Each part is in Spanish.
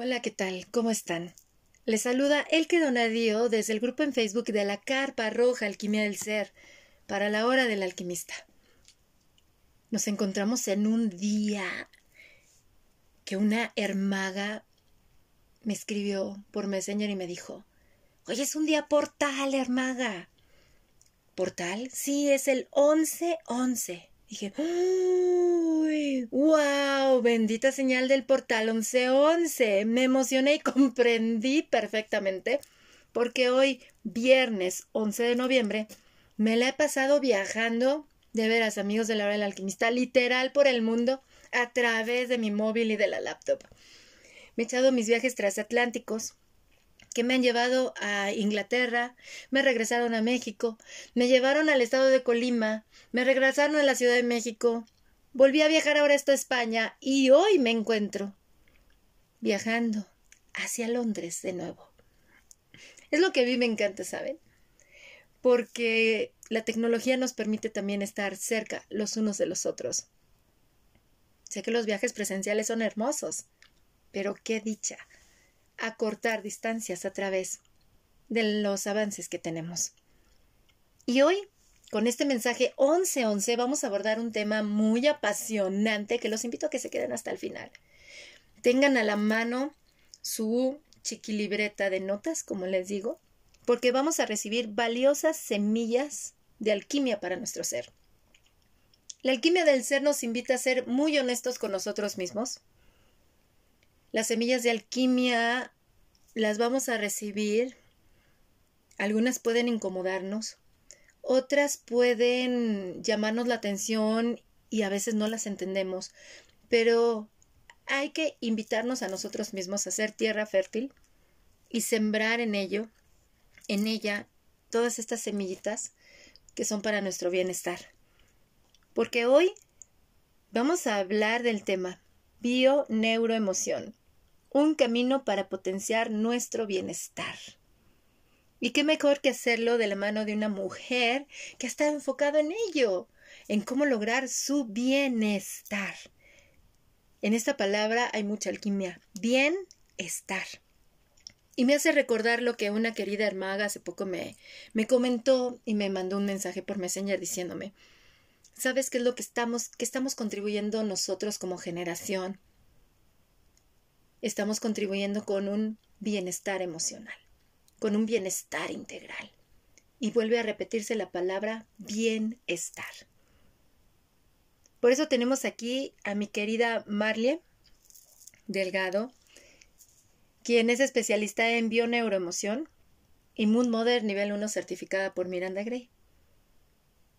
Hola, ¿qué tal? ¿Cómo están? Les saluda Elke Donadío desde el grupo en Facebook de la Carpa Roja Alquimia del Ser para la hora del alquimista. Nos encontramos en un día que una hermaga me escribió por Messenger y me dijo, Oye, es un día portal, hermaga. ¿Portal? Sí, es el 11-11. Dije, ¡Uy! ¡Wow! Bendita señal del portal 1111. Me emocioné y comprendí perfectamente porque hoy, viernes 11 de noviembre, me la he pasado viajando, de veras, amigos de la hora del alquimista, literal por el mundo a través de mi móvil y de la laptop. Me he echado mis viajes transatlánticos, que me han llevado a Inglaterra, me regresaron a México, me llevaron al estado de Colima, me regresaron a la Ciudad de México, volví a viajar ahora a España y hoy me encuentro viajando hacia Londres de nuevo. Es lo que a mí me encanta, ¿saben? Porque la tecnología nos permite también estar cerca los unos de los otros. Sé que los viajes presenciales son hermosos, pero qué dicha acortar distancias a través de los avances que tenemos. Y hoy, con este mensaje 1111, vamos a abordar un tema muy apasionante que los invito a que se queden hasta el final. Tengan a la mano su chiquilibreta de notas, como les digo, porque vamos a recibir valiosas semillas de alquimia para nuestro ser. La alquimia del ser nos invita a ser muy honestos con nosotros mismos, las semillas de alquimia las vamos a recibir. Algunas pueden incomodarnos, otras pueden llamarnos la atención y a veces no las entendemos, pero hay que invitarnos a nosotros mismos a hacer tierra fértil y sembrar en ello, en ella, todas estas semillitas que son para nuestro bienestar. Porque hoy vamos a hablar del tema bio-neuroemoción un camino para potenciar nuestro bienestar. Y qué mejor que hacerlo de la mano de una mujer que ha estado enfocado en ello, en cómo lograr su bienestar. En esta palabra hay mucha alquimia. Bienestar. Y me hace recordar lo que una querida hermaga hace poco me, me comentó y me mandó un mensaje por Messenger diciéndome, ¿sabes qué es lo que estamos, que estamos contribuyendo nosotros como generación? Estamos contribuyendo con un bienestar emocional, con un bienestar integral. Y vuelve a repetirse la palabra bienestar. Por eso tenemos aquí a mi querida Marlie Delgado, quien es especialista en bioneuroemoción y Moon Mother nivel 1 certificada por Miranda Gray.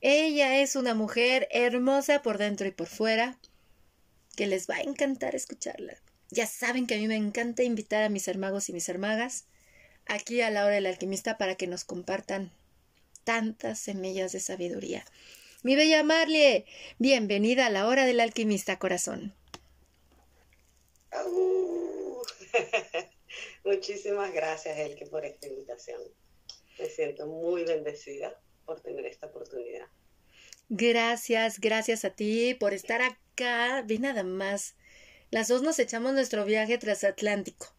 Ella es una mujer hermosa por dentro y por fuera, que les va a encantar escucharla. Ya saben que a mí me encanta invitar a mis hermagos y mis hermagas aquí a la hora del alquimista para que nos compartan tantas semillas de sabiduría. Mi bella Marlie, bienvenida a la hora del alquimista corazón. Muchísimas gracias, Elke, por esta invitación. Me siento muy bendecida por tener esta oportunidad. Gracias, gracias a ti por estar acá. Vi nada más las dos nos echamos nuestro viaje transatlántico.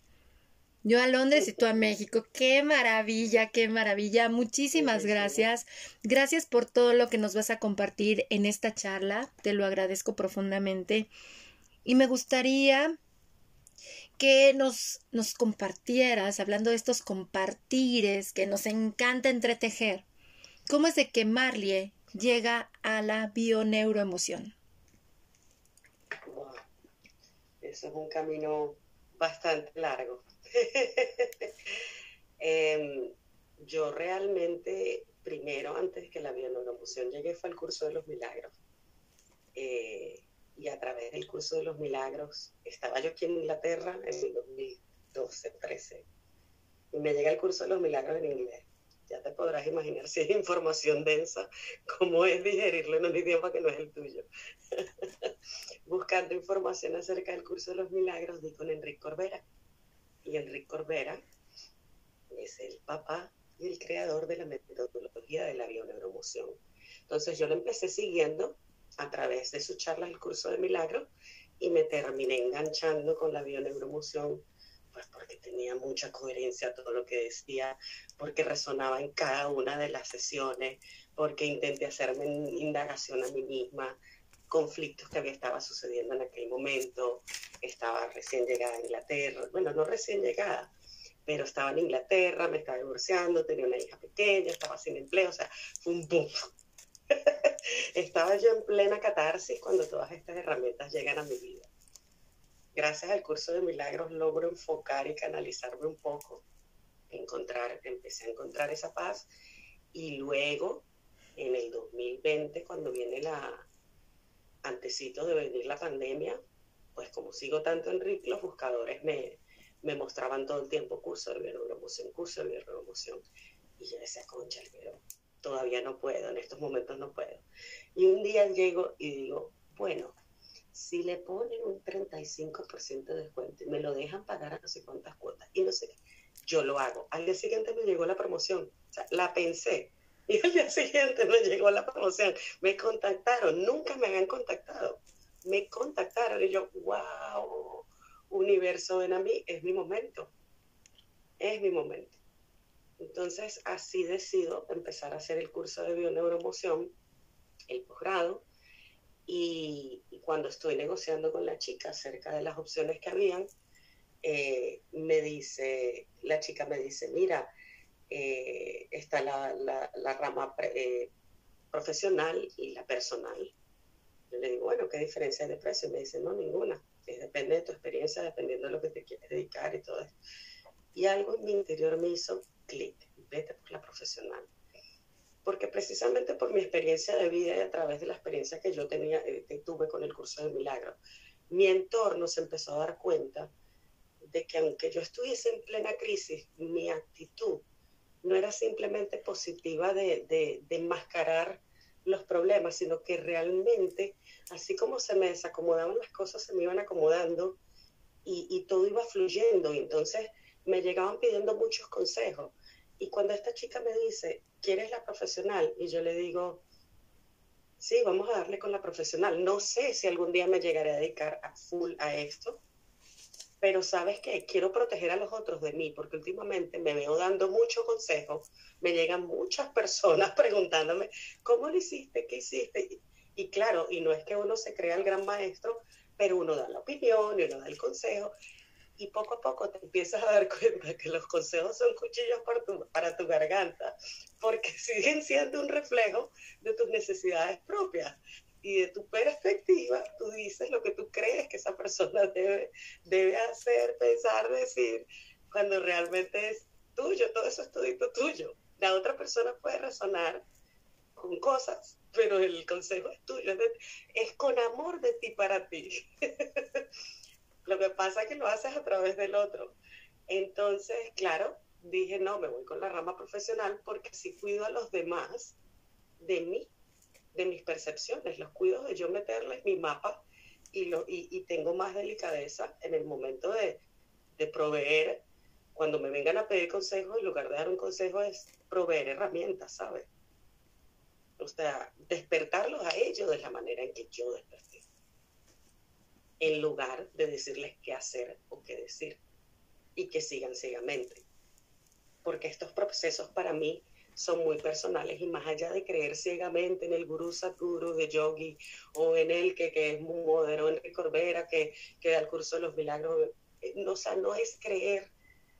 Yo a Londres y tú a México. Qué maravilla, qué maravilla. Muchísimas gracias. Gracias por todo lo que nos vas a compartir en esta charla. Te lo agradezco profundamente. Y me gustaría que nos, nos compartieras, hablando de estos compartires que nos encanta entretejer, cómo es de que Marlie llega a la bioneuroemoción. Eso es un camino bastante largo. Em, yo realmente, primero, antes que la bioneuroemoción llegué, fue al curso de los milagros. Eh, y a través del curso de los milagros, estaba yo aquí en Inglaterra en el 2012, 13, y me llega el curso de los milagros en inglés ya te podrás imaginar si es información densa, cómo es digerirlo en un idioma que no es el tuyo. Buscando información acerca del curso de los milagros, di con Enrique Corbera. Y Enrique Corbera es el papá y el creador de la metodología de la bioneuromoción. Entonces yo lo empecé siguiendo a través de su charla el curso de milagros y me terminé enganchando con la bioneuromoción pues porque tenía mucha coherencia todo lo que decía, porque resonaba en cada una de las sesiones, porque intenté hacerme indagación a mí misma, conflictos que había estaba sucediendo en aquel momento, estaba recién llegada a Inglaterra, bueno, no recién llegada, pero estaba en Inglaterra, me estaba divorciando, tenía una hija pequeña, estaba sin empleo, o sea, fue un boom. estaba yo en plena catarsis cuando todas estas herramientas llegan a mi vida. Gracias al curso de milagros logro enfocar y canalizarme un poco, encontrar, empecé a encontrar esa paz y luego en el 2020 cuando viene la antecito de venir la pandemia, pues como sigo tanto en RIC, los buscadores me, me mostraban todo el tiempo curso de bioneuromoción, curso de bioneuromoción. Y yo decía, concha, pero todavía no puedo, en estos momentos no puedo. Y un día llego y digo, bueno, si le ponen un 35% de descuento y me lo dejan pagar a no sé cuántas cuotas y no sé qué, yo lo hago. Al día siguiente me llegó la promoción, o sea, la pensé. Y al día siguiente me llegó la promoción. Me contactaron, nunca me habían contactado. Me contactaron y yo, wow, universo ven a mí, es mi momento, es mi momento. Entonces, así decido empezar a hacer el curso de bioneuromoción, el posgrado, y, cuando estoy negociando con la chica acerca de las opciones que habían, eh, me dice, la chica me dice, mira, eh, está la, la, rama eh, profesional y la personal. Yo le digo, bueno, ¿qué diferencia hay de precio? Y me dice, no, ninguna depende de tu experiencia, dependiendo de lo que te quieres dedicar y todo eso. Y algo en mi interior me hizo clic, vete por la profesional. Porque precisamente por mi experiencia de vida y a través de la experiencia que yo tenía, eh, que tuve con el curso de milagro, mi entorno se empezó a dar cuenta de que aunque yo estuviese en plena crisis, mi actitud no era simplemente positiva de, de, de enmascarar los problemas, sino que realmente, así como se me desacomodaban las cosas, se me iban acomodando y, todo iba fluyendo. Y entonces me llegaban pidiendo muchos consejos. Y cuando esta chica me dice, ¿quieres la profesional? Y yo le digo, sí, vamos a darle con la profesional. No sé si algún día me llegaré a dedicar a full a esto, pero sabes que quiero proteger a los otros de mí, porque últimamente me veo dando mucho consejo, me llegan muchas personas preguntándome, ¿cómo lo hiciste? ¿Qué hiciste? Y, claro, y no es que uno se crea el gran maestro, pero uno da la opinión y uno da el consejo, y poco a poco te empiezas a dar cuenta que los consejos son cuchillos para tu, para tu garganta, porque siguen siendo un reflejo de tus necesidades propias y de tu perspectiva, tú dices lo que tú crees que esa persona debe, debe hacer, pensar, decir, cuando realmente es tuyo, todo eso es todito tuyo. La otra persona puede razonar con cosas, pero el consejo es tuyo, es, con amor de ti para ti. lo que pasa es que lo haces a través del otro. Entonces, claro, dije, no, me voy con la rama profesional porque si cuido a los demás de mí, de mis percepciones, los cuido de yo meterles mi mapa y, lo, y, tengo más delicadeza en el momento de, de, proveer, cuando me vengan a pedir consejo, en lugar de dar un consejo es proveer herramientas, ¿sabes? O sea, despertarlos a ellos de la manera en que yo desperté, en lugar de decirles qué hacer o qué decir y que sigan ciegamente. Porque estos procesos para mí son muy personales y más allá de creer ciegamente en el gurú Sadhguru de yogi o en el que, que es muy moderno, en el Corbera que, que da el curso de los milagros, eh, no, o sea, no es creer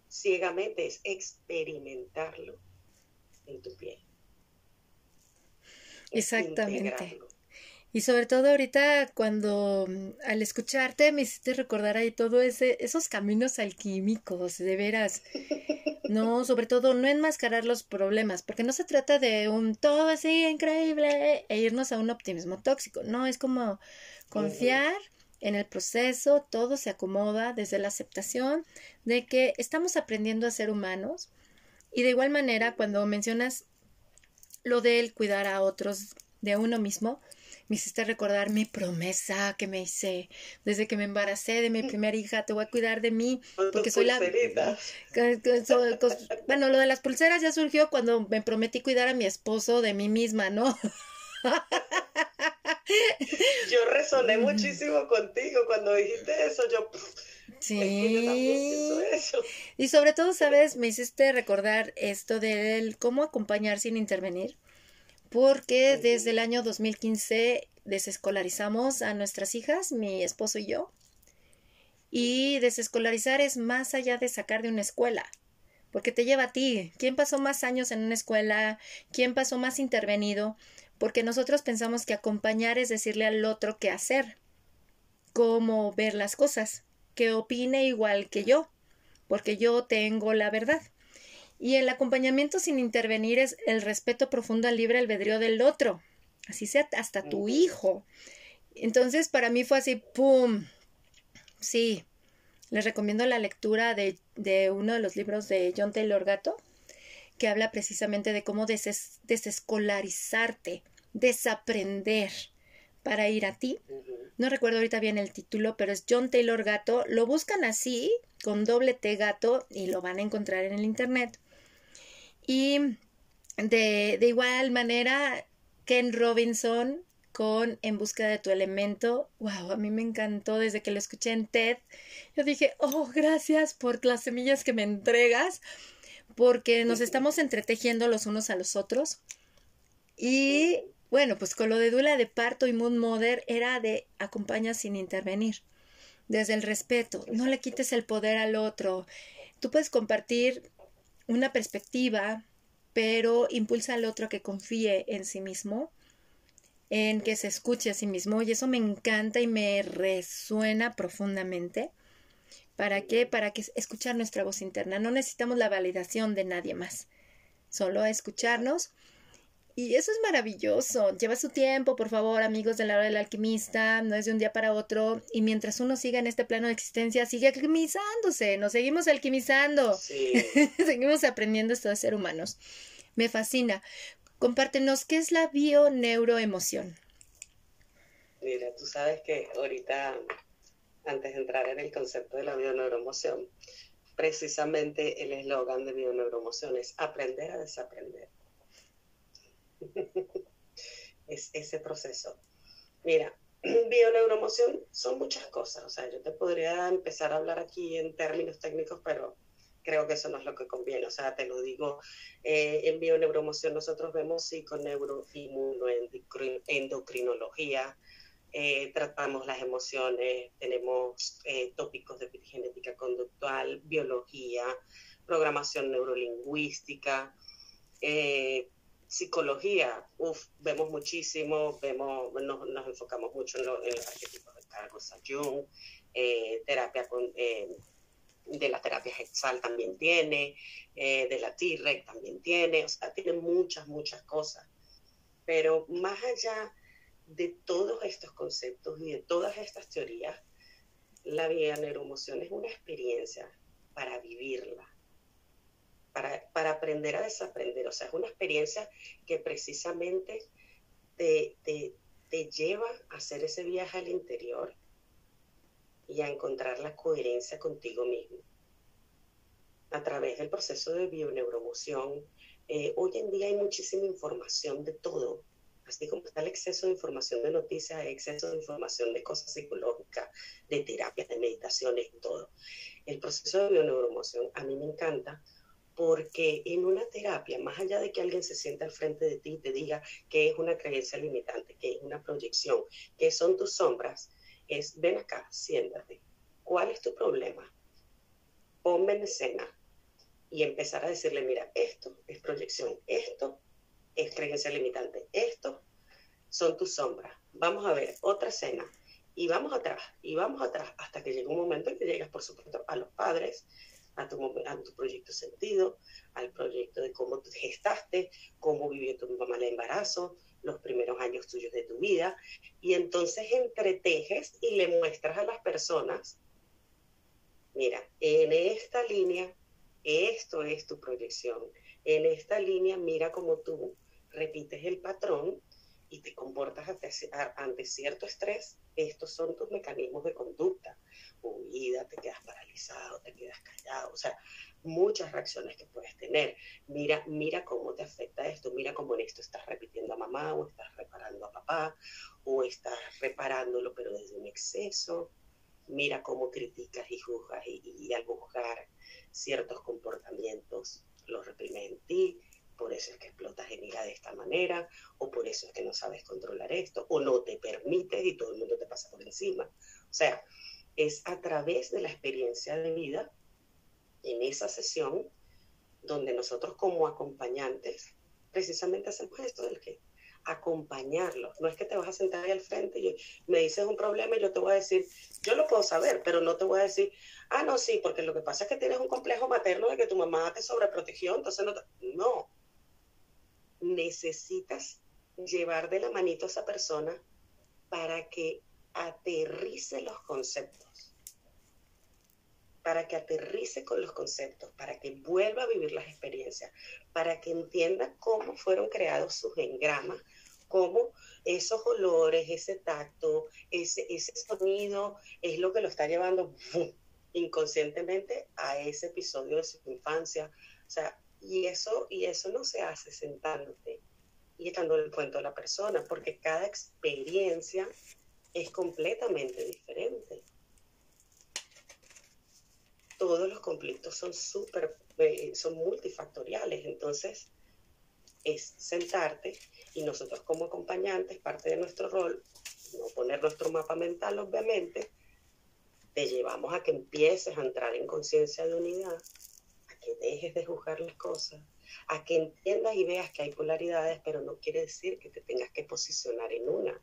ciegamente, es experimentarlo en tu piel. Exactamente. Y sobre todo ahorita cuando mm, al escucharte me hiciste recordar ahí todo ese, esos caminos alquímicos, de veras. No, sobre todo no enmascarar los problemas, porque no se trata de un todo así increíble e irnos a un optimismo tóxico. No, es como confiar en el proceso, todo se acomoda desde la aceptación de que estamos aprendiendo a ser humanos. Y de igual manera, cuando mencionas lo de cuidar a otros de uno mismo, me hiciste recordar mi promesa que me hice desde que me embaracé de mi primera hija, te voy a cuidar de mí, porque soy la... Bueno, lo de las pulseras ya surgió cuando me prometí cuidar a mi esposo de mí misma, ¿no? yo resoné muchísimo contigo cuando dijiste eso, yo... Sí. Y sobre todo, ¿sabes? Me hiciste recordar esto del cómo acompañar sin intervenir, porque desde el año 2015 desescolarizamos a nuestras hijas, mi esposo y yo. Y desescolarizar es más allá de sacar de una escuela, porque te lleva a ti. ¿Quién pasó más años en una escuela? ¿Quién pasó más intervenido? Porque nosotros pensamos que acompañar es decirle al otro qué hacer, cómo ver las cosas, que opine igual que yo, porque yo tengo la verdad. Y el acompañamiento sin intervenir es el respeto profundo al libre albedrío del otro, así sea hasta tu hijo. Entonces, para mí fue así, ¡pum! Sí, les recomiendo la lectura de, de uno de los libros de John Taylor Gatto, que habla precisamente de cómo desescolarizarte, desaprender para ir a ti. No recuerdo ahorita bien el título, pero es John Taylor Gato. Lo buscan así, con doble T gato, y lo van a encontrar en el internet. Y de, de igual manera, Ken Robinson con En busca de tu elemento. Wow, a mí me encantó desde que lo escuché en TED. Yo dije, oh, gracias por las semillas que me entregas, porque nos estamos entretejiendo los unos a los otros. Y bueno, pues con lo de Dula de Parto y Moon Mother era de acompaña sin intervenir. Desde el respeto, no le quites el poder al otro. Tú puedes compartir una perspectiva, pero impulsa al otro a que confíe en sí mismo, en que se escuche a sí mismo. Y eso me encanta y me resuena profundamente. ¿Para qué? Para que escuchar nuestra voz interna. No necesitamos la validación de nadie más. Solo escucharnos y eso es maravilloso. Lleva su tiempo, por favor, amigos de la hora del alquimista. No es de un día para otro. Y mientras uno siga en este plano de existencia, sigue alquimizándose. Nos seguimos alquimizando. seguimos aprendiendo esto de ser humanos. Me fascina. Compártenos, ¿qué es la bioneuroemoción? Mira, tú sabes que ahorita, antes de entrar en el concepto de la bioneuroemoción, precisamente el eslogan de bioneuroemoción es aprender a desaprender es ese proceso. Mira, bioneuromoción son muchas cosas, o sea, yo te podría empezar a hablar aquí en términos técnicos, pero creo que eso no es lo que conviene, o sea, te lo digo, eh, en bioneuromoción nosotros vemos psiconeuro, endocrinología, eh, tratamos las emociones, tenemos eh, tópicos de genética conductual, biología, programación neurolingüística, eh, psicología, uf, vemos muchísimo, vemos, nos, enfocamos mucho en, los arquetipos de Carl Jung, eh, terapia con, eh, de la terapia Hexal también tiene, eh, de la T-Rex también tiene, o sea, tiene muchas, muchas cosas. Pero más allá de todos estos conceptos y de todas estas teorías, la vida neuroemoción es una experiencia para vivirla, para, aprender a desaprender. O sea, es una experiencia que precisamente te, te, lleva a hacer ese viaje al interior y a encontrar la coherencia contigo mismo. A través del proceso de bioneuromoción, eh, hoy en día hay muchísima información de todo. Así como está el exceso de información de noticias, exceso de información de cosas psicológicas, de terapias, de meditaciones, todo. El proceso de bioneuromoción a mí me encanta porque en una terapia, más allá de que alguien se sienta al frente de ti y te diga que es una creencia limitante, que es una proyección, que son tus sombras, es ven acá, siéntate. ¿Cuál es tu problema? Ponme en escena y empezar a decirle, mira, esto es proyección, esto es creencia limitante, esto son tus sombras. Vamos a ver otra escena y vamos atrás y vamos atrás hasta que llega un momento en que llegas, por supuesto, a los padres, a tu, a tu proyecto sentido, al proyecto de cómo te gestaste, cómo vivió tu mamá el embarazo, los primeros años tuyos de tu vida, y entonces entretejes y le muestras a las personas, mira, en esta línea, esto es tu proyección, en esta línea, mira cómo tú repites el patrón y te comportas ante cierto estrés, estos son tus mecanismos de conducta huida, te quedas paralizado, te quedas callado, o sea, muchas reacciones que puedes tener. Mira, mira cómo te afecta esto, mira cómo en esto estás repitiendo a mamá o estás reparando a papá o estás reparándolo pero desde un exceso. Mira cómo criticas y juzgas y, al buscar ciertos comportamientos los reprime en ti, por eso es que explotas en ira de esta manera, o por eso es que no sabes controlar esto, o no te permites y todo el mundo te pasa por encima. O sea, es a través de la experiencia de vida en esa sesión donde nosotros como acompañantes precisamente hacemos esto del que acompañarlos. No es que te vas a sentar ahí al frente y me dices un problema y yo te voy a decir, yo lo puedo saber, pero no te voy a decir, ah, no, sí, porque lo que pasa es que tienes un complejo materno de que tu mamá te sobreprotegió, entonces no. No. Necesitas llevar de la manito a esa persona para que aterrice los conceptos para que aterrice con los conceptos, para que vuelva a vivir las experiencias, para que entienda cómo fueron creados sus engramas, cómo esos olores, ese tacto, ese, ese sonido es lo que lo está llevando inconscientemente a ese episodio de su infancia. O sea, y eso, y eso no se hace sentándote y echándole el cuento a la persona, porque cada experiencia es completamente diferente todos los conflictos son súper, eh, son multifactoriales. Entonces, es sentarte y nosotros como acompañantes, parte de nuestro rol, no poner nuestro mapa mental, obviamente, te llevamos a que empieces a entrar en conciencia de unidad, dejes de juzgar las cosas, a que entiendas y veas que hay polaridades, pero no quiere decir que te tengas que posicionar en una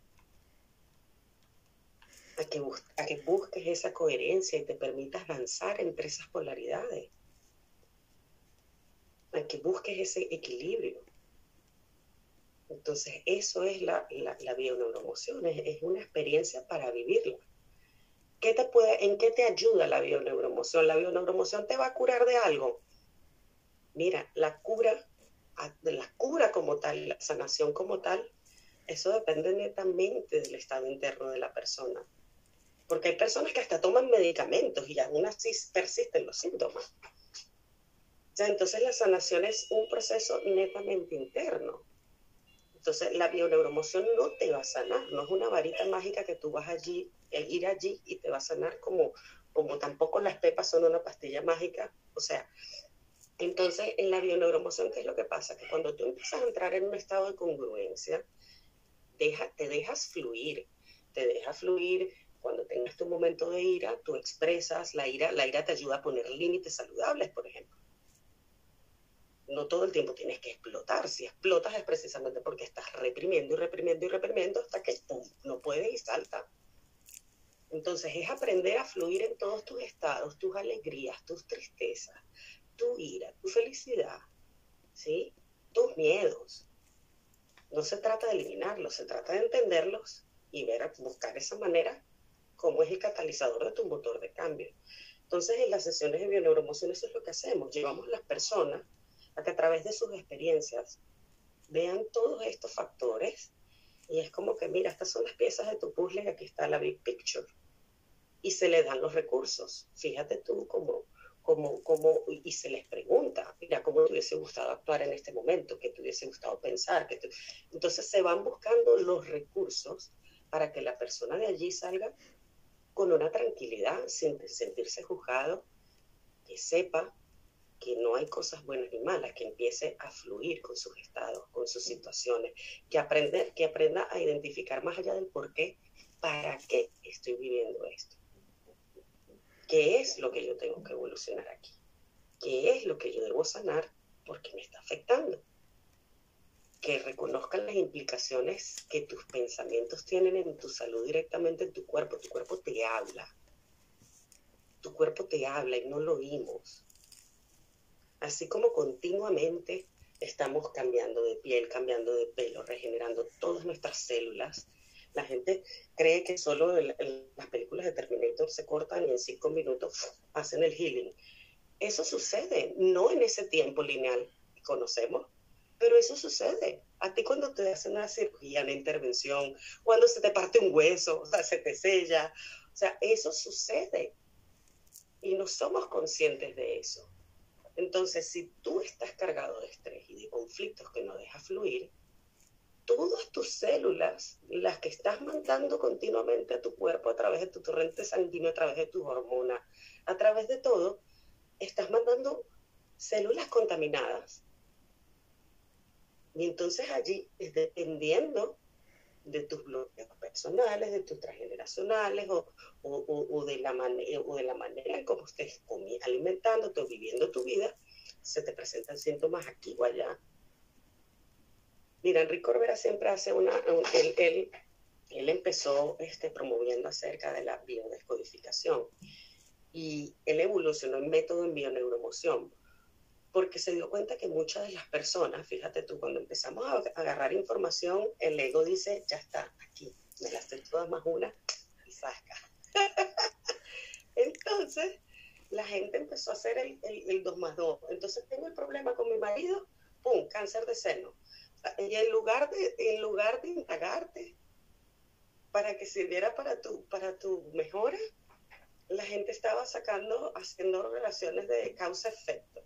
a que, busques esa coherencia y te permitas danzar entre esas polaridades, a que busques ese equilibrio. Entonces, eso es la, la, la bioneuroemoción, es, una experiencia para vivirla. ¿Qué te puede, ¿En qué te ayuda la bioneuroemoción? ¿La bioneuroemoción te va a curar de algo? Mira, la cura, la cura como tal, la sanación como tal, eso depende netamente del estado interno de la persona porque hay personas que hasta toman medicamentos y aún así persisten los síntomas. entonces la sanación es un proceso netamente interno. Entonces la bioneuromoción no te va a sanar, no es una varita mágica que tú vas allí, el ir allí y te va a sanar como, como tampoco las pepas son una pastilla mágica. O sea, entonces en la bioneuromoción, ¿qué es lo que pasa? Que cuando tú empiezas a entrar en un estado de congruencia, deja, te dejas fluir, te dejas fluir cuando tengas tu momento de ira, tú expresas la ira, la ira te ayuda a poner límites saludables, por ejemplo. No todo el tiempo tienes que explotar. Si explotas es precisamente porque estás reprimiendo y reprimiendo y reprimiendo hasta que no puedes y salta. Entonces es aprender a fluir en todos tus estados, tus alegrías, tus tristezas, tu ira, tu felicidad, ¿sí? tus miedos. No se trata de eliminarlos, se trata de entenderlos y ver, buscar esa manera cómo es el catalizador de tu motor de cambio. Entonces, en las sesiones de bioneuromoción eso es lo que hacemos. Llevamos a las personas a que a través de sus experiencias vean todos estos factores y es como que, mira, estas son las piezas de tu puzzle y aquí está la big picture. Y se le dan los recursos. Fíjate tú cómo, cómo, cómo, y se les pregunta, mira, cómo te hubiese gustado actuar en este momento, qué te hubiese gustado pensar. Que Entonces se van buscando los recursos para que la persona de allí salga con una tranquilidad, sin sentirse juzgado, que sepa que no hay cosas buenas ni malas, que empiece a fluir con sus estados, con sus situaciones, que, aprender, que aprenda a identificar más allá del por qué, para qué estoy viviendo esto. ¿Qué es lo que yo tengo que evolucionar aquí? ¿Qué es lo que yo debo sanar porque me está afectando? que reconozcan las implicaciones que tus pensamientos tienen en tu salud directamente en tu cuerpo. Tu cuerpo te habla. Tu cuerpo te habla y no lo oímos. Así como continuamente estamos cambiando de piel, cambiando de pelo, regenerando todas nuestras células. La gente cree que solo las películas se cortan y en cinco minutos hacen el healing. Eso sucede, no en ese tiempo lineal que conocemos, pero eso sucede. A ti cuando te hacen una cirugía, una intervención, cuando se te parte un hueso, o sea, se te sella, o sea, eso sucede. Y no somos conscientes de eso. Entonces, si tú estás cargado de estrés y de conflictos que no dejas fluir, todas tus células, las que estás mandando continuamente a tu cuerpo a través de tu torrente sanguíneo, a través de tus hormonas, a través de todo, estás mandando células contaminadas. Y entonces allí, dependiendo de tus bloqueos personales, de tus transgeneracionales o, o, de, la o de la manera en cómo estés alimentándote o viviendo tu vida, se te presentan síntomas aquí o allá. Mira, Enrique Corbera siempre hace una, él, él, él, empezó este, promoviendo acerca de la biodescodificación y él evolucionó el método en bioneuromoción porque se dio cuenta que muchas de las personas, fíjate tú, cuando empezamos a agarrar información, el ego dice, ya está, aquí, me las estoy todas más una y saca. Entonces, la gente empezó a hacer el, el, 2 más 2. Entonces, tengo el problema con mi marido, ¡pum!, cáncer de seno. Y en lugar de, en lugar de indagarte para que sirviera para tu, para tu mejora, la gente estaba sacando, haciendo relaciones de causa-efecto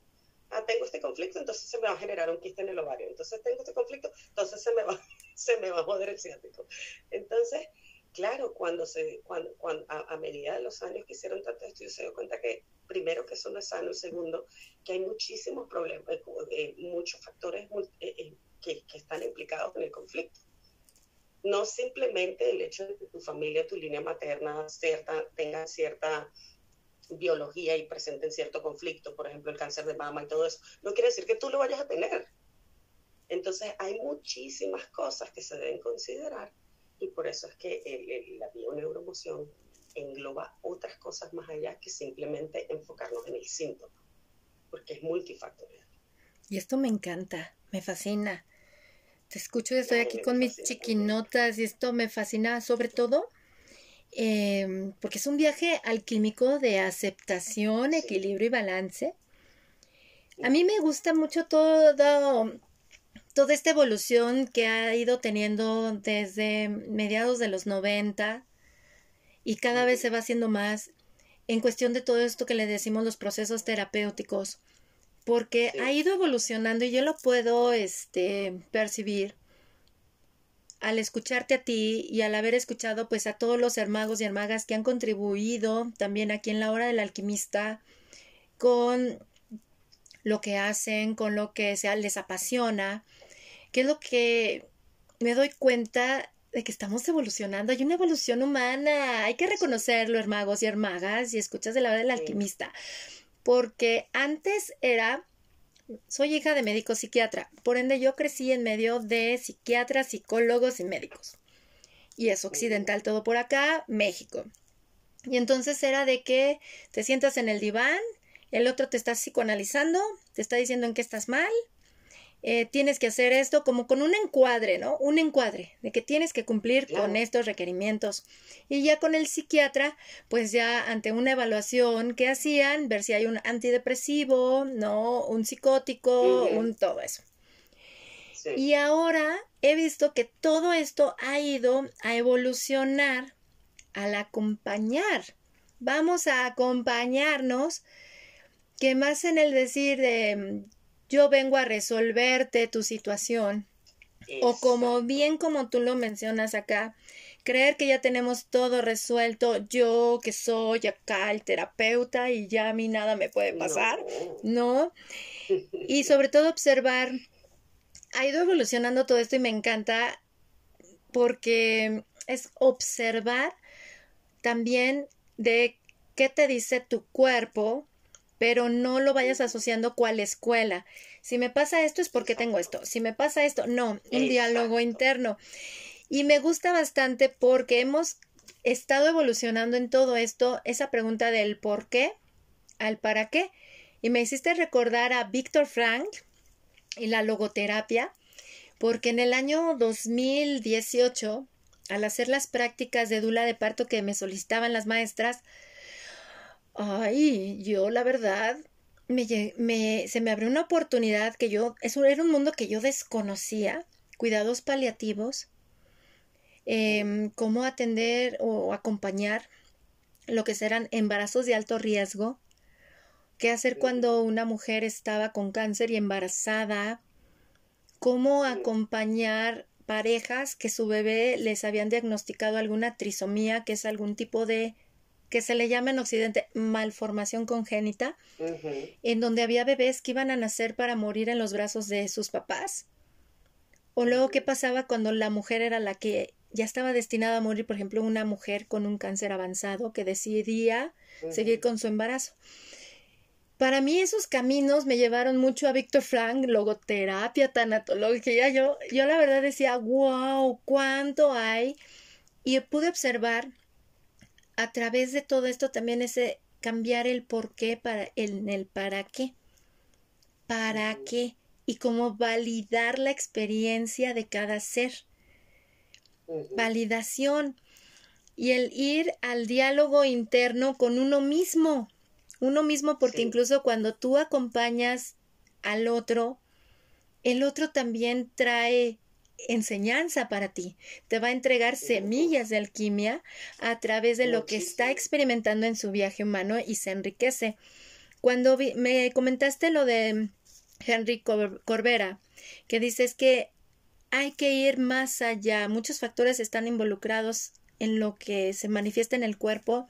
ah, tengo este conflicto, entonces se me va a generar un quiste en el ovario. Entonces tengo este conflicto, entonces se me va, se me va a joder el ciático. Entonces, claro, cuando se, cuando, cuando a, medida de los años que hicieron tantos estudios, se dio cuenta que primero que eso no es sano, y segundo, que hay muchísimos problemas, eh, eh, muchos factores eh, que, están implicados en el conflicto no simplemente el hecho de que tu familia, tu línea materna cierta, tenga cierta biología y presenten cierto conflicto, por ejemplo, el cáncer de mama y todo eso, no quiere decir que tú lo vayas a tener. Entonces, hay muchísimas cosas que se deben considerar y por eso es que la bioneuromoción engloba otras cosas más allá que simplemente enfocarnos en el síntoma, porque es multifactorial. Y esto me encanta, me fascina. Te escucho y estoy aquí con mis chiquinotas y esto me fascina sobre todo Em, porque es un viaje alquímico de aceptación, equilibrio y balance. A mí me gusta mucho todo, toda esta evolución que ha ido teniendo desde mediados de los 90 y cada vez se va haciendo más en cuestión de todo esto que le decimos los procesos terapéuticos, porque ha ido evolucionando y yo lo puedo este, percibir al escucharte a ti y al haber escuchado pues a todos los hermagos y hermagas que han contribuido también aquí en la hora del alquimista con lo que hacen, con lo que se les apasiona, que es lo que me doy cuenta de que estamos evolucionando, hay una evolución humana, hay que reconocerlo, hermagos y hermagas, y escuchas de la hora del alquimista, porque antes era soy hija de médico psiquiatra, por ende yo crecí en medio de psiquiatras, psicólogos y médicos. Y es occidental todo por acá, México. Y entonces era de que te sientas en el diván, el otro te está psicoanalizando, te está diciendo en qué estás mal, eh, tienes que hacer esto como con un encuadre, ¿no? Un encuadre de que tienes que cumplir con estos requerimientos. Y ya con el psiquiatra, pues ya ante una evaluación que hacían, ver si hay un antidepresivo, ¿no? Un psicótico, un todo eso. Y ahora he visto que todo esto ha ido a evolucionar al acompañar. Vamos a acompañarnos, que más en el decir de yo vengo a resolverte tu situación. O como bien como tú lo mencionas acá, creer que ya tenemos todo resuelto, yo que soy acá el terapeuta y ya a mí nada me puede pasar, ¿no? Y sobre todo observar, ha ido evolucionando todo esto y me encanta porque es observar también de qué te dice tu cuerpo pero no lo vayas asociando cuál escuela. Si me pasa esto es porque tengo esto. Si me pasa esto, no, un diálogo interno. Y me gusta bastante porque hemos estado evolucionando en todo esto, esa pregunta del por qué al para qué. Y me hiciste recordar a Víctor Frank y la logoterapia, porque en el año 2018, al hacer las prácticas de dula de parto que me solicitaban las maestras, Ay, yo la verdad, me, me, se me abrió una oportunidad que yo, eso era un mundo que yo desconocía, cuidados paliativos, em, cómo atender o acompañar lo que serán embarazos de alto riesgo, qué hacer cuando una mujer estaba con cáncer y embarazada, cómo acompañar parejas que su bebé les habían diagnosticado alguna trisomía, que es algún tipo de que se le llama en Occidente malformación congénita, en donde había bebés que iban a nacer para morir en los brazos de sus papás. O luego, ¿qué pasaba cuando la mujer era la que ya estaba destinada a morir? Por ejemplo, una mujer con un cáncer avanzado que decidía seguir con su embarazo. Para mí esos caminos me llevaron mucho a Víctor Frank, logoterapia, tanatología. Yo, yo la verdad decía, wow, cuánto hay. Y pude observar a través de todo esto también ese cambiar el por qué para el, el para qué. ¿Para qué? Y cómo validar la experiencia de cada ser. Validación. Y el ir al diálogo interno con uno mismo. Uno mismo porque incluso cuando tú acompañas al otro, el otro también trae enseñanza para ti. Te va a entregar semillas de alquimia a través de lo que está experimentando en su viaje humano y se enriquece. Cuando me comentaste lo de Henry Corbera, que dices que hay que ir más allá, muchos factores están involucrados en lo que se manifiesta en el cuerpo.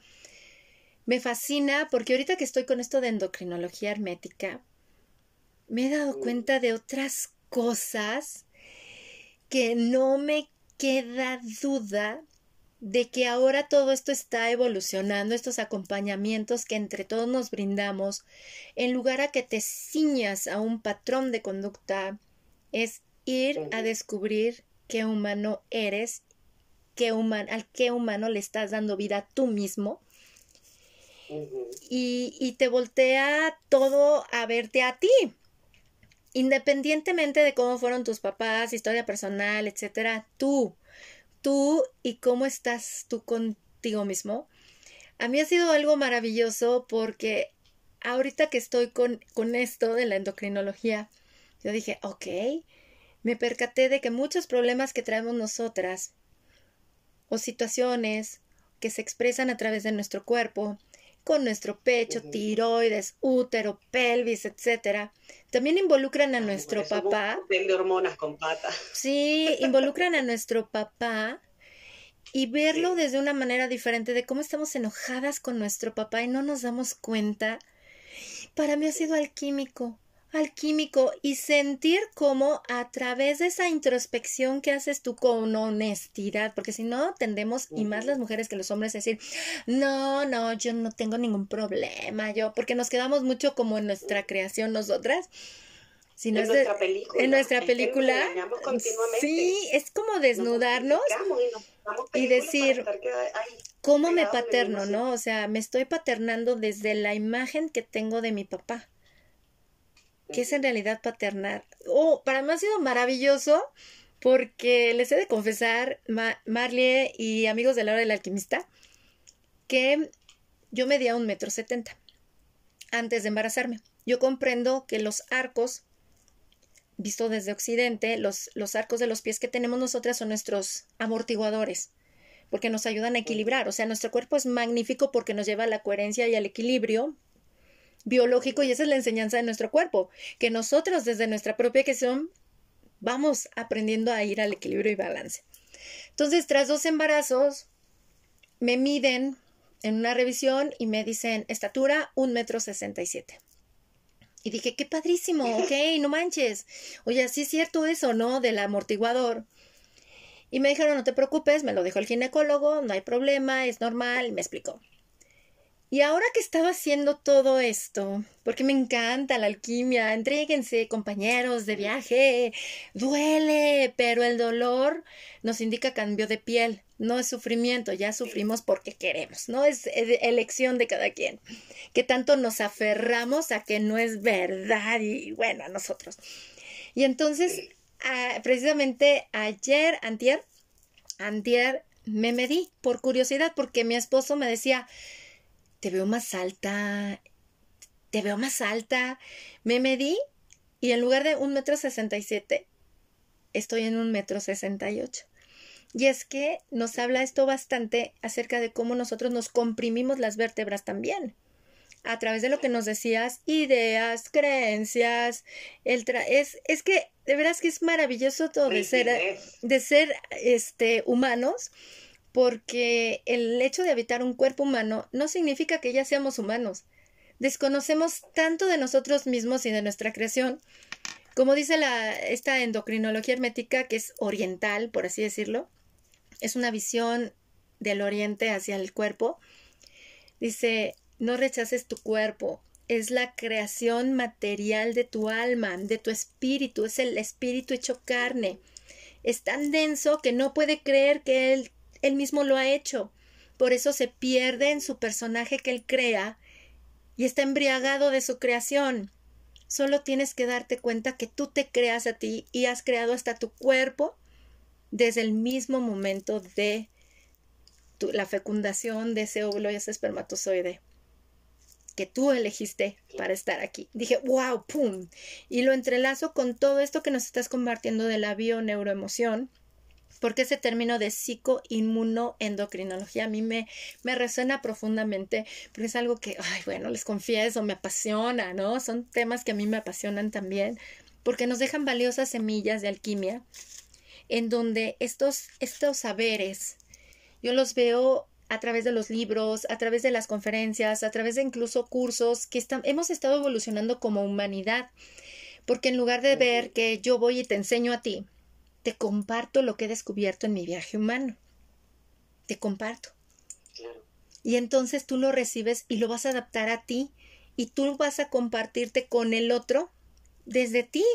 Me fascina porque ahorita que estoy con esto de endocrinología hermética, me he dado cuenta de otras cosas que no me queda duda de que ahora todo esto está evolucionando, estos acompañamientos que entre todos nos brindamos, en lugar a que te ciñas a un patrón de conducta, es ir a descubrir qué humano eres, qué al qué humano le estás dando vida tú mismo. y, y te voltea todo a verte a ti independientemente de cómo fueron tus papás, historia personal, etcétera, tú, tú y cómo estás tú contigo mismo, a mí ha sido algo maravilloso porque ahorita que estoy con, con esto de la endocrinología, yo dije, ok, me percaté de que muchos problemas que traemos nosotras o situaciones que se expresan a través de nuestro cuerpo con nuestro pecho, tiroides, útero, pelvis, etcétera. También involucran a nuestro papá. De hormonas con pata. Sí, involucran a nuestro papá y verlo desde una manera diferente de cómo estamos enojadas con nuestro papá y no nos damos cuenta. Para mí ha sido alquímico alquímico y sentir cómo a través de esa introspección que haces tú con honestidad, porque si no tendemos, y más las mujeres que los hombres, decir, no, no, yo no tengo ningún problema, yo, porque nos quedamos mucho como en nuestra creación nosotras. en, nuestra película, en nuestra película. Sí, es como desnudarnos y, decir, ¿cómo me paterno, no? O sea, me estoy paternando desde la imagen que tengo de mi papá que es en realidad paternal. Oh, para mí ha sido maravilloso porque les he de confesar, Marley y amigos de la hora del alquimista, que yo medía un metro setenta antes de embarazarme. Yo comprendo que los arcos, visto desde Occidente, los, los arcos de los pies que tenemos nosotras son nuestros amortiguadores, porque nos ayudan a equilibrar. O sea, nuestro cuerpo es magnífico porque nos lleva a la coherencia y al equilibrio biológico y esa es la enseñanza de nuestro cuerpo, que nosotros desde nuestra propia creación vamos aprendiendo a ir al equilibrio y balance. Entonces, tras dos embarazos, me miden en una revisión y me dicen estatura un metro sesenta y siete. Y dije, qué padrísimo, ok, no manches. Oye, sí es cierto eso, ¿no? Del amortiguador. Y me dijeron, no te preocupes, me lo dijo el ginecólogo, no hay problema, es normal, y me explicó. Y ahora que estaba haciendo todo esto, porque me encanta la alquimia, entréguense, compañeros de viaje, duele, pero el dolor nos indica cambio de piel, no es sufrimiento, ya sufrimos porque queremos, no es elección de cada quien, que tanto nos aferramos a que no es verdad y bueno, a nosotros. Y entonces, precisamente ayer, antier, antier, me medí por curiosidad porque mi esposo me decía, te veo más alta, te veo más alta. Me medí y en lugar de un metro sesenta y siete, estoy en un metro sesenta y ocho. Y es que nos habla esto bastante acerca de cómo nosotros nos comprimimos las vértebras también. A través de lo que nos decías, ideas, creencias, el es, es que de veras que es maravilloso todo de ser, de ser este, humanos, porque el hecho de habitar un cuerpo humano no significa que ya seamos humanos. Desconocemos tanto de nosotros mismos y de nuestra creación. Como dice esta endocrinología hermética, que es oriental, por así decirlo, es una visión del oriente hacia el cuerpo. Dice, no rechaces tu cuerpo, es la creación material de tu alma, de tu espíritu, es el espíritu hecho carne. Es tan denso que no puede creer que él, él mismo lo ha hecho. Por eso se pierde en su personaje que él crea y está embriagado de su creación. Solo tienes que darte cuenta que tú te creas a ti y has creado hasta tu cuerpo desde el mismo momento de la fecundación de ese óvulo y ese espermatozoide que tú elegiste para estar aquí. Dije, wow, pum. Y lo entrelazo con todo esto que nos estás compartiendo de la bio-neuroemoción, porque ese término de psicoinmunoendocrinología a mí me, me resuena profundamente, porque es algo que, ay, bueno, les confieso, me apasiona, ¿no? Son temas que a mí me apasionan también, porque nos dejan valiosas semillas de alquimia, en donde estos, estos saberes, yo los veo a través de los libros, a través de las conferencias, a través de incluso cursos que hemos estado evolucionando como humanidad. Porque en lugar de ver que yo voy y te enseño a ti, te comparto lo que he descubierto en mi viaje humano. Te comparto. Y entonces tú lo recibes y lo vas a adaptar a ti y tú vas a compartirte con el otro desde ti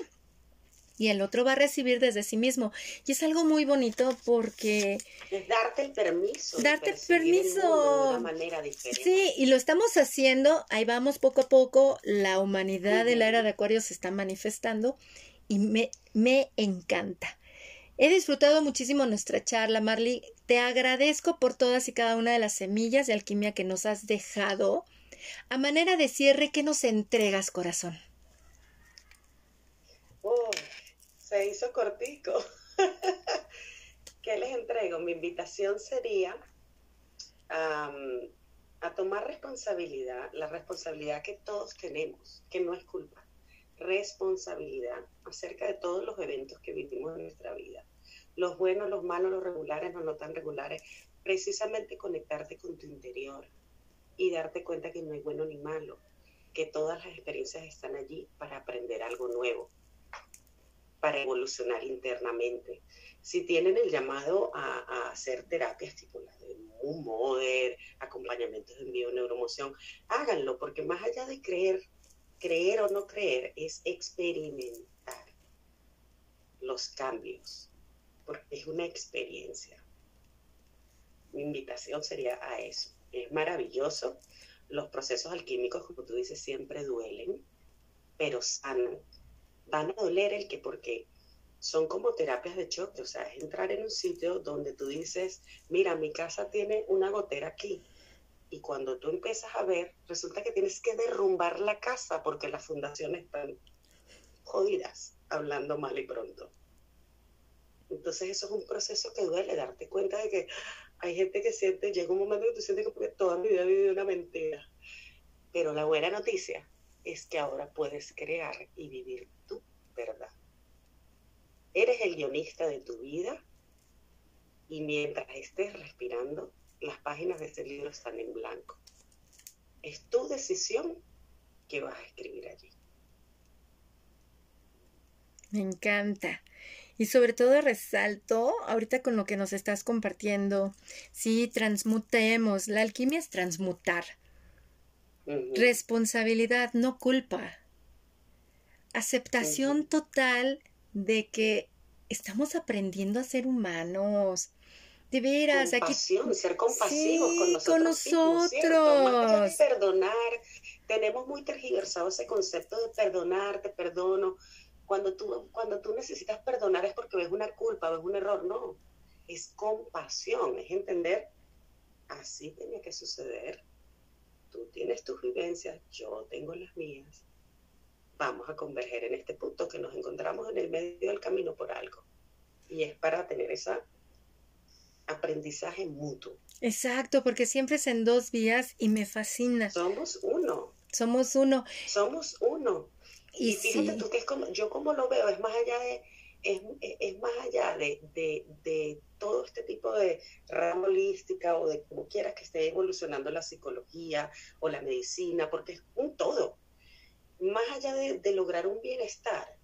y el otro va a recibir desde sí mismo. Y es algo muy bonito porque... Es darte el permiso. Darte el permiso. de una manera diferente. Sí, y lo estamos haciendo, ahí vamos poco a poco, la humanidad de la era de Acuario se está manifestando y me, me encanta. He disfrutado muchísimo nuestra charla, Marley. Te agradezco por todas y cada una de las semillas de alquimia que nos has dejado. A manera de cierre, ¿qué nos entregas, corazón? se hizo cortico. ¿Qué les entrego? Mi invitación sería a tomar responsabilidad, la responsabilidad que todos tenemos, que no es culpa, responsabilidad acerca de todos los eventos que vivimos en nuestra vida, los buenos, los malos, los regulares, los no tan regulares, precisamente conectarte con tu interior y darte cuenta que no hay bueno ni malo, que todas las experiencias están allí para aprender algo nuevo para evolucionar internamente. Si tienen el llamado a, hacer terapias tipo la de un Moder, acompañamientos de neuromoción, háganlo, porque más allá de creer, creer o no creer, es experimentar los cambios, porque es una experiencia. Mi invitación sería a eso. Es maravilloso. Los procesos alquímicos, como tú dices, siempre duelen, pero sanan van a doler el que porque son como terapias de choque, o sea, es entrar en un sitio donde tú dices, mira, mi casa tiene una gotera aquí. Y cuando tú empiezas a ver, resulta que tienes que derrumbar la casa porque las fundaciones están jodidas, hablando mal y pronto. Entonces eso es un proceso que duele, darte cuenta de que hay gente que siente, llega un momento que tú sientes que toda mi vida he vivido una mentira. Pero la buena noticia es que ahora puedes crear y vivir tu verdad. Eres el guionista de tu vida y mientras estés respirando, las páginas de este libro están en blanco. Es tu decisión que vas a escribir allí. Me encanta. Y sobre todo resalto, ahorita con lo que nos estás compartiendo, sí, transmutemos. La alquimia es transmutar. Responsabilidad, no culpa. Aceptación total de que estamos aprendiendo a ser humanos. De veras, Compasión, ser compasivos con nosotros. Con nosotros. perdonar, tenemos muy tergiversado ese concepto de perdonar, te perdono. Cuando tú, cuando tú necesitas perdonar es porque ves una culpa, ves un error, no. Es compasión, es entender, así tenía que suceder tú tienes tus vivencias, yo tengo las mías, vamos a converger en este punto que nos encontramos en el medio del camino por algo. Y es para tener ese aprendizaje mutuo. Exacto, porque siempre es en dos vías y me fascina. Somos uno. Somos uno. Somos uno. Y, fíjate tú que es como, yo como lo veo, es más allá de, es, es más allá de, de, de, todo este tipo de rama holística o de como quieras que esté evolucionando la psicología o la medicina, porque es un todo. Más allá de, de lograr un bienestar,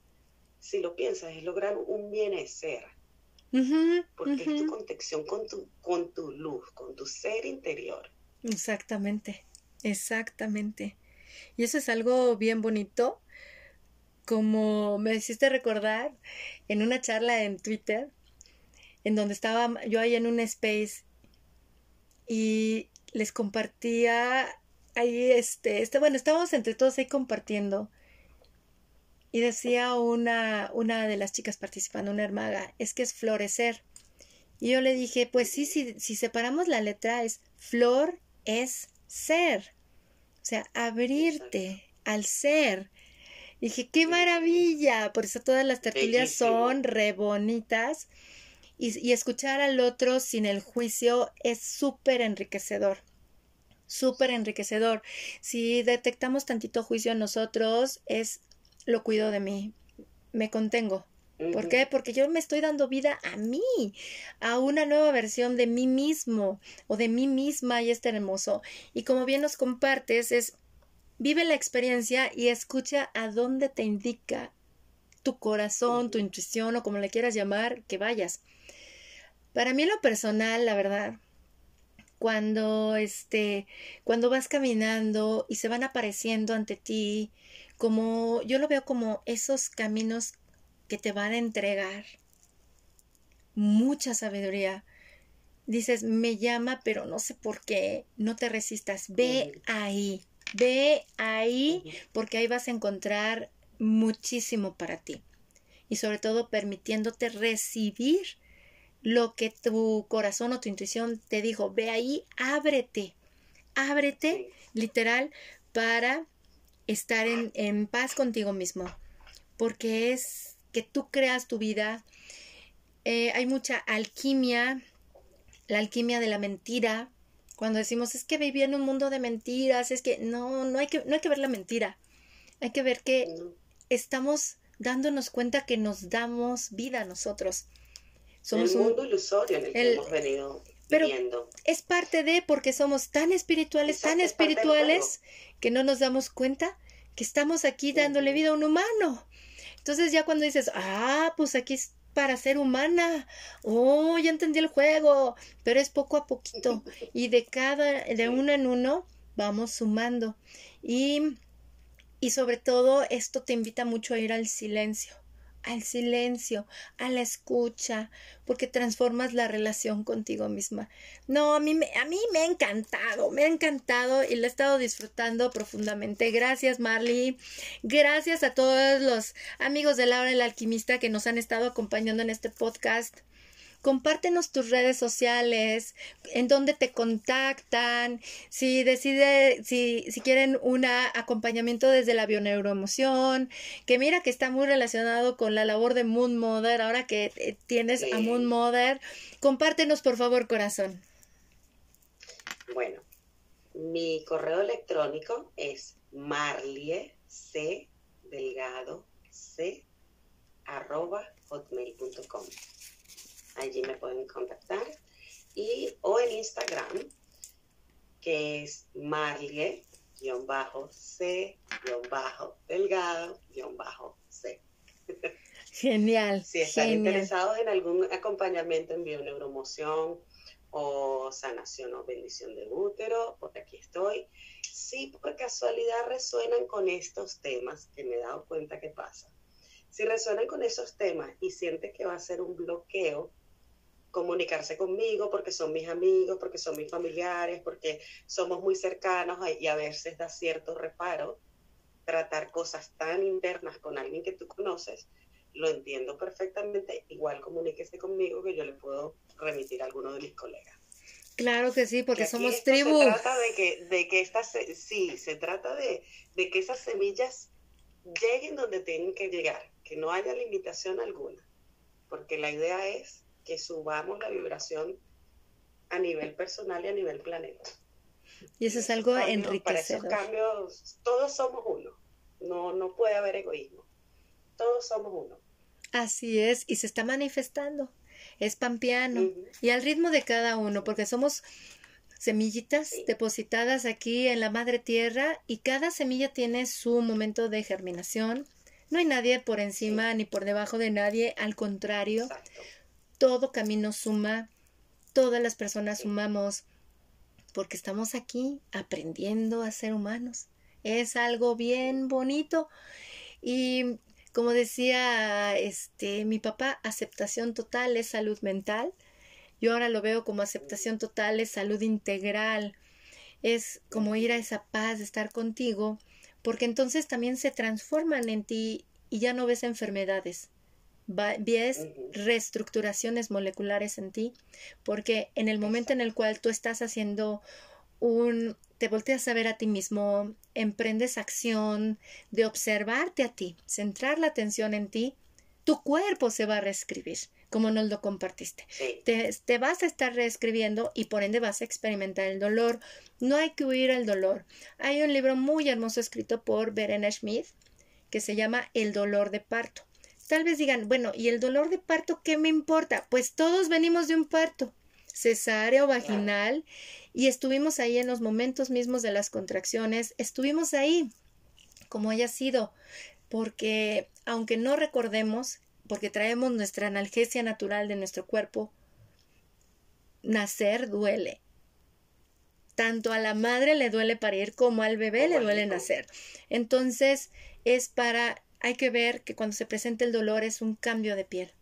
si lo piensas, es lograr un bienestar. Porque es tu conexión con tu, con tu luz, con tu ser interior. Exactamente, exactamente. Y eso es algo bien bonito, como me hiciste recordar en una charla en Twitter, en donde estaba yo ahí en un space y les compartía ahí este, este bueno, estábamos entre todos ahí compartiendo y decía una, una de las chicas participando, una hermaga, es que es florecer. Y yo le dije, pues sí, si, si separamos la letra es flor es ser. O sea, abrirte al ser. dije, qué maravilla. Por eso todas las tertulias son re bonitas. Y, y escuchar al otro sin el juicio es súper enriquecedor súper enriquecedor. Si detectamos tantito juicio en nosotros, es lo cuido de mí, me contengo. ¿Por qué? Porque yo me estoy dando vida a mí, a una nueva versión de mí mismo o de mí misma y es hermoso. Y como bien nos compartes, es vive la experiencia y escucha a dónde te indica tu corazón, tu intuición o como le quieras llamar, que vayas. Para mí en lo personal, la verdad, cuando este, cuando vas caminando y se van apareciendo ante ti como yo lo veo como esos caminos que te van a entregar mucha sabiduría. Dices, me llama, pero no sé por qué, no te resistas, ve ahí, ve ahí, porque ahí vas a encontrar muchísimo para ti. Y sobre todo permitiéndote recibir lo que tu corazón o tu intuición te dijo, ve ahí, ábrete, ábrete, literal, para estar en, paz contigo mismo, porque es que tú creas tu vida. Eh, hay mucha alquimia, la alquimia de la mentira. Cuando decimos es que viví en un mundo de mentiras, es que no, no hay que, no hay que ver la mentira. Hay que ver que estamos dándonos cuenta que nos damos vida a nosotros. Somos el mundo ilusorio en el, que hemos venido pero es parte de porque somos tan espirituales, tan espirituales que no nos damos cuenta que estamos aquí dándole vida a un humano. Entonces ya cuando dices, ah, pues aquí es para ser humana, oh, ya entendí el juego, pero es poco a poquito. Y de cada, de uno en uno vamos sumando. Y, y sobre todo esto te invita mucho a ir al silencio al silencio, a la escucha, porque transformas la relación contigo misma. No, a mí, me, a mí me ha encantado, me ha encantado y lo he estado disfrutando profundamente. Gracias, Marley. Gracias a todos los amigos de Laura el Alquimista que nos han estado acompañando en este podcast compártenos tus redes sociales, en dónde te contactan, si decide, si, si quieren un acompañamiento desde la bioneuroemoción, que mira que está muy relacionado con la labor de Moon Mother, ahora que eh, tienes a Moon Mother, compártenos por favor, corazón. Bueno, mi correo electrónico es marlie c delgado c arroba hotmail.com allí me pueden contactar. Y o en Instagram, que es marlie-c-delgado-c. Genial. si están interesados en algún acompañamiento en bioneuromoción o sanación o bendición de útero, por aquí estoy. Si por casualidad resuenan con estos temas, que me he dado cuenta que pasa. Si resuenan con esos temas y sientes que va a ser un bloqueo, comunicarse conmigo porque son mis amigos, porque son mis familiares, porque somos muy cercanos y a veces da cierto reparo tratar cosas tan internas con alguien que tú conoces, lo entiendo perfectamente, igual comuníquese conmigo que yo le puedo remitir a alguno de mis colegas. Claro que sí, porque somos tribu. Se trata de que, de que estas, sí, se trata de, de que esas semillas lleguen donde tienen que llegar, que no haya limitación alguna, porque la idea es que subamos la vibración a nivel personal y a nivel planeta. Y eso es algo enriquecedor. Para esos cambios, todos somos uno. no, no puede haber egoísmo. Todos somos uno. Así es, y se está manifestando. Es pampeano. Y al ritmo de cada uno, porque somos semillitas depositadas aquí en la madre tierra y cada semilla tiene su momento de germinación. No hay nadie por encima ni por debajo de nadie, al contrario, todo camino suma, todas las personas sumamos, porque estamos aquí aprendiendo a ser humanos. Es algo bien bonito y como decía este mi papá, aceptación total es salud mental. Yo ahora lo veo como aceptación total, es salud integral, es como ir a esa paz, de estar contigo, porque entonces también se transforman en ti y ya no ves enfermedades, ves reestructuraciones moleculares en ti, porque en el momento en el cual tú estás haciendo un, te volteas a ver a ti mismo, emprendes acción de observarte a ti, centrar la atención en ti, tu cuerpo se va a reescribir como nos lo compartiste. Te, vas a estar reescribiendo y por ende vas a experimentar el dolor. No hay que huir al dolor. Hay un libro muy hermoso escrito por Verena Schmidt que se llama El dolor de parto. Tal vez digan, bueno, ¿y el dolor de parto qué me importa? Pues todos venimos de un parto, cesáreo, vaginal, y estuvimos ahí en los momentos mismos de las contracciones, estuvimos ahí, como haya sido, porque aunque no recordemos, porque traemos nuestra analgesia natural de nuestro cuerpo, nacer duele. Tanto a la madre le duele parir como al bebé le duele nacer. Entonces, es para, hay que ver que cuando se presenta el dolor es un cambio de piel.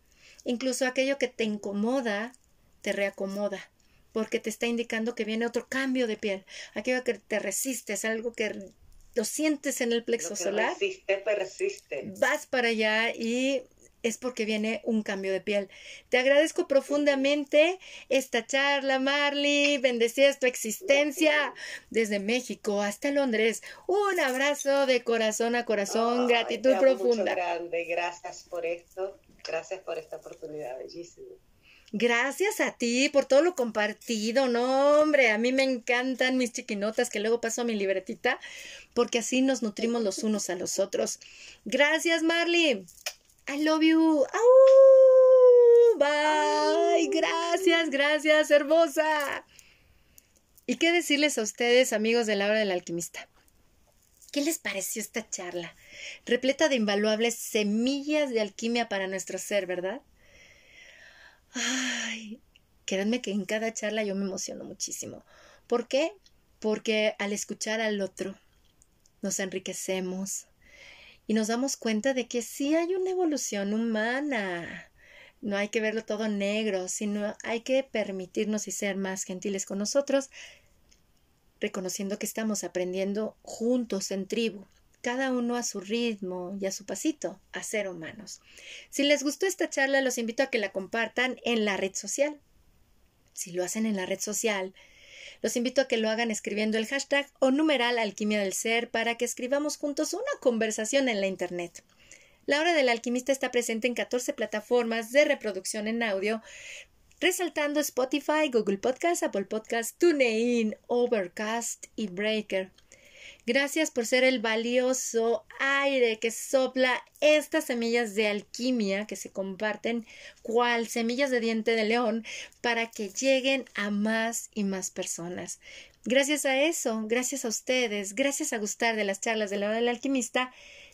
Incluso aquello que te incomoda, te reacomoda, porque te está indicando que viene otro cambio de piel. Aquello que te resistes, algo que lo sientes en el plexo solar. Resiste, persiste. Vas para allá y es porque viene un cambio de piel. Te agradezco profundamente esta charla, Marley. Bendecida tu existencia desde México hasta Londres. Un abrazo de corazón a corazón, gratitud profunda. grande. Gracias por esto. Gracias por esta oportunidad, bellísima. Gracias a ti por todo lo compartido, no hombre, a mí me encantan mis chiquinotas que luego paso a mi libretita porque así nos nutrimos los unos a los otros. Gracias, Marley. I love you. Bye. Gracias, gracias, hermosa. ¿Y qué decirles a ustedes, amigos de la hora del alquimista? ¿Qué les pareció esta charla? Repleta de invaluables semillas de alquimia para nuestro ser, ¿verdad? Ay, créanme que en cada charla yo me emociono muchísimo. ¿Por qué? Porque al escuchar al otro nos enriquecemos, y nos damos cuenta de que sí hay una evolución humana. No hay que verlo todo negro, sino hay que permitirnos y ser más gentiles con nosotros, reconociendo que estamos aprendiendo juntos en tribu, cada uno a su ritmo y a su pasito, a ser humanos. Si les gustó esta charla, los invito a que la compartan en la red social. Si lo hacen en la red social, los invito a que lo hagan escribiendo el hashtag o numeral alquimia del ser para que escribamos juntos una conversación en la Internet. La hora del alquimista está presente en 14 plataformas de reproducción en audio, resaltando Spotify, Google Podcast, Apple Podcast, TuneIn, Overcast y Breaker. Gracias por ser el valioso aire que sopla estas semillas de alquimia que se comparten cual semillas de diente de león para que lleguen a más y más personas. Gracias a eso, gracias a ustedes, gracias a gustar de las charlas de la hora del alquimista,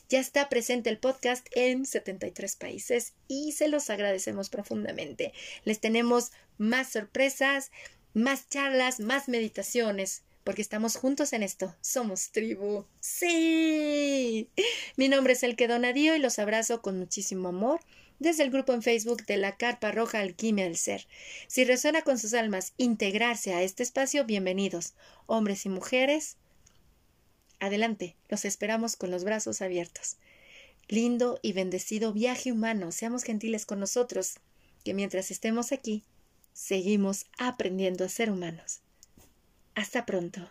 ya está presente el podcast en 73 países y se los agradecemos profundamente. Les tenemos más sorpresas, más charlas, más meditaciones porque estamos juntos en esto. Somos tribu. Sí. Mi nombre es El Donadío y los abrazo con muchísimo amor desde el grupo en Facebook de la Carpa Roja Alquimia del Ser. Si resuena con sus almas integrarse a este espacio, bienvenidos, hombres y mujeres. Adelante, los esperamos con los brazos abiertos. Lindo y bendecido viaje humano, seamos gentiles con nosotros, que mientras estemos aquí, seguimos aprendiendo a ser humanos. Hasta pronto.